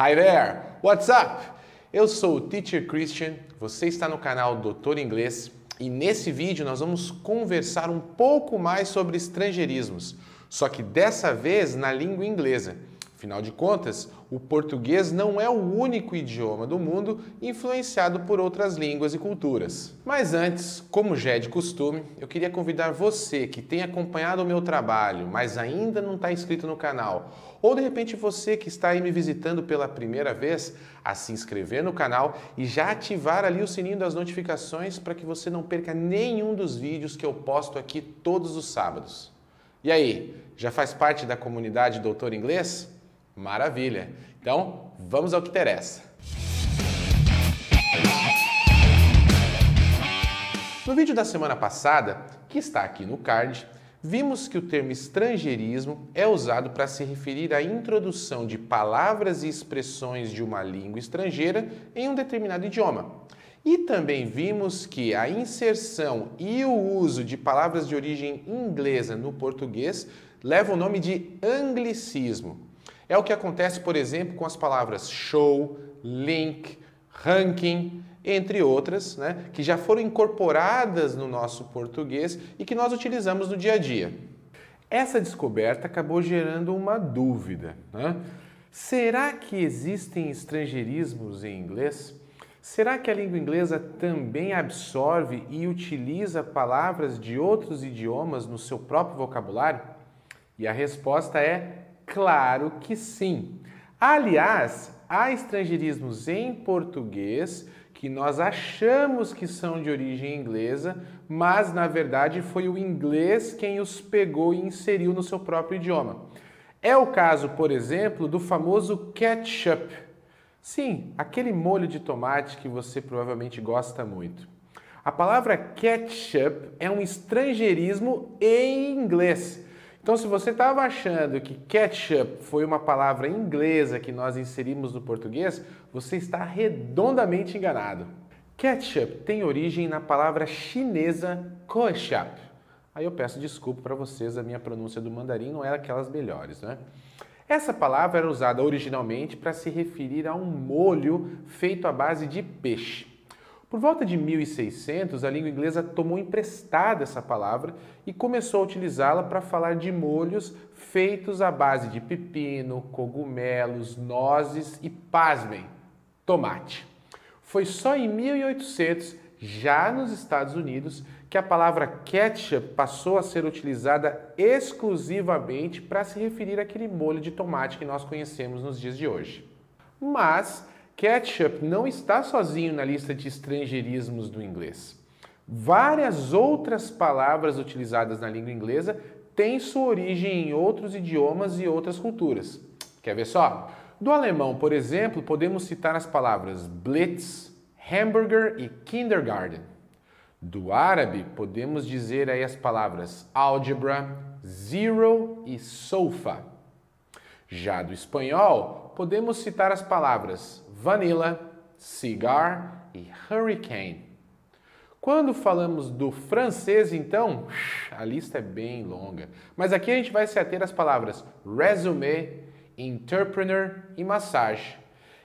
Hi there! What's up? Eu sou o Teacher Christian, você está no canal Doutor Inglês e nesse vídeo nós vamos conversar um pouco mais sobre estrangeirismos, só que dessa vez na língua inglesa. Afinal de contas, o português não é o único idioma do mundo influenciado por outras línguas e culturas. Mas antes, como já é de costume, eu queria convidar você que tem acompanhado o meu trabalho, mas ainda não está inscrito no canal, ou de repente você que está aí me visitando pela primeira vez, a se inscrever no canal e já ativar ali o sininho das notificações para que você não perca nenhum dos vídeos que eu posto aqui todos os sábados. E aí, já faz parte da comunidade Doutor Inglês? Maravilha! Então, vamos ao que interessa. No vídeo da semana passada, que está aqui no card, vimos que o termo estrangeirismo é usado para se referir à introdução de palavras e expressões de uma língua estrangeira em um determinado idioma. E também vimos que a inserção e o uso de palavras de origem inglesa no português leva o nome de anglicismo. É o que acontece, por exemplo, com as palavras show, link, ranking, entre outras, né, que já foram incorporadas no nosso português e que nós utilizamos no dia a dia. Essa descoberta acabou gerando uma dúvida. Né? Será que existem estrangeirismos em inglês? Será que a língua inglesa também absorve e utiliza palavras de outros idiomas no seu próprio vocabulário? E a resposta é Claro que sim. Aliás, há estrangeirismos em português que nós achamos que são de origem inglesa, mas na verdade foi o inglês quem os pegou e inseriu no seu próprio idioma. É o caso, por exemplo, do famoso ketchup. Sim, aquele molho de tomate que você provavelmente gosta muito. A palavra ketchup é um estrangeirismo em inglês. Então, se você estava achando que ketchup foi uma palavra inglesa que nós inserimos no português, você está redondamente enganado. Ketchup tem origem na palavra chinesa ketchup. Aí eu peço desculpa para vocês, a minha pronúncia do mandarim não era aquelas melhores, né? Essa palavra era usada originalmente para se referir a um molho feito à base de peixe. Por volta de 1600, a língua inglesa tomou emprestada essa palavra e começou a utilizá-la para falar de molhos feitos à base de pepino, cogumelos, nozes e, pasmem, tomate. Foi só em 1800, já nos Estados Unidos, que a palavra ketchup passou a ser utilizada exclusivamente para se referir àquele molho de tomate que nós conhecemos nos dias de hoje. Mas Ketchup não está sozinho na lista de estrangeirismos do inglês. Várias outras palavras utilizadas na língua inglesa têm sua origem em outros idiomas e outras culturas. Quer ver só? Do alemão, por exemplo, podemos citar as palavras blitz, hamburger e kindergarten. Do árabe, podemos dizer aí as palavras álgebra, zero e sofa. Já do espanhol, podemos citar as palavras vanilla, cigar e hurricane. Quando falamos do francês, então, a lista é bem longa. Mas aqui a gente vai se ater às palavras resume, entrepreneur e massage.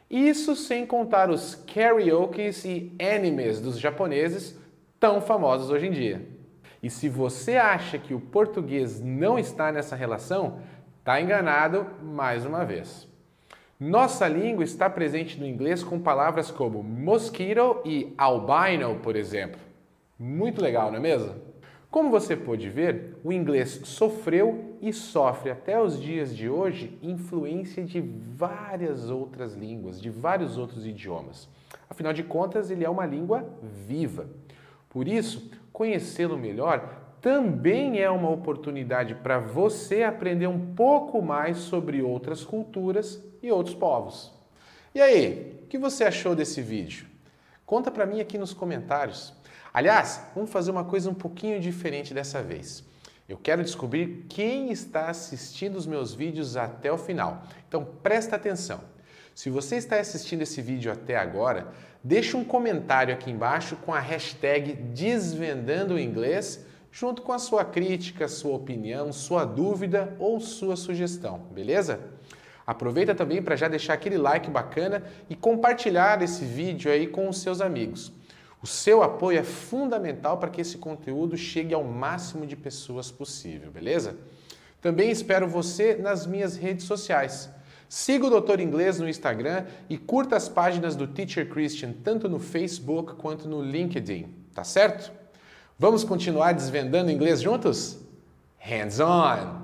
Isso sem contar os karaokes e animes dos japoneses, tão famosos hoje em dia. E se você acha que o português não está nessa relação, está enganado mais uma vez. Nossa língua está presente no inglês com palavras como mosquito e albino, por exemplo. Muito legal, não é mesmo? Como você pode ver, o inglês sofreu e sofre até os dias de hoje influência de várias outras línguas, de vários outros idiomas. Afinal de contas, ele é uma língua viva. Por isso, conhecê-lo melhor também é uma oportunidade para você aprender um pouco mais sobre outras culturas e outros povos. E aí, o que você achou desse vídeo? Conta para mim aqui nos comentários. Aliás, vamos fazer uma coisa um pouquinho diferente dessa vez. Eu quero descobrir quem está assistindo os meus vídeos até o final. Então presta atenção. Se você está assistindo esse vídeo até agora, deixe um comentário aqui embaixo com a hashtag Desvendando o Inglês, junto com a sua crítica, sua opinião, sua dúvida ou sua sugestão, beleza? Aproveita também para já deixar aquele like bacana e compartilhar esse vídeo aí com os seus amigos. O seu apoio é fundamental para que esse conteúdo chegue ao máximo de pessoas possível, beleza? Também espero você nas minhas redes sociais. Siga o Doutor Inglês no Instagram e curta as páginas do Teacher Christian tanto no Facebook quanto no LinkedIn, tá certo? Vamos continuar desvendando inglês juntos? Hands on!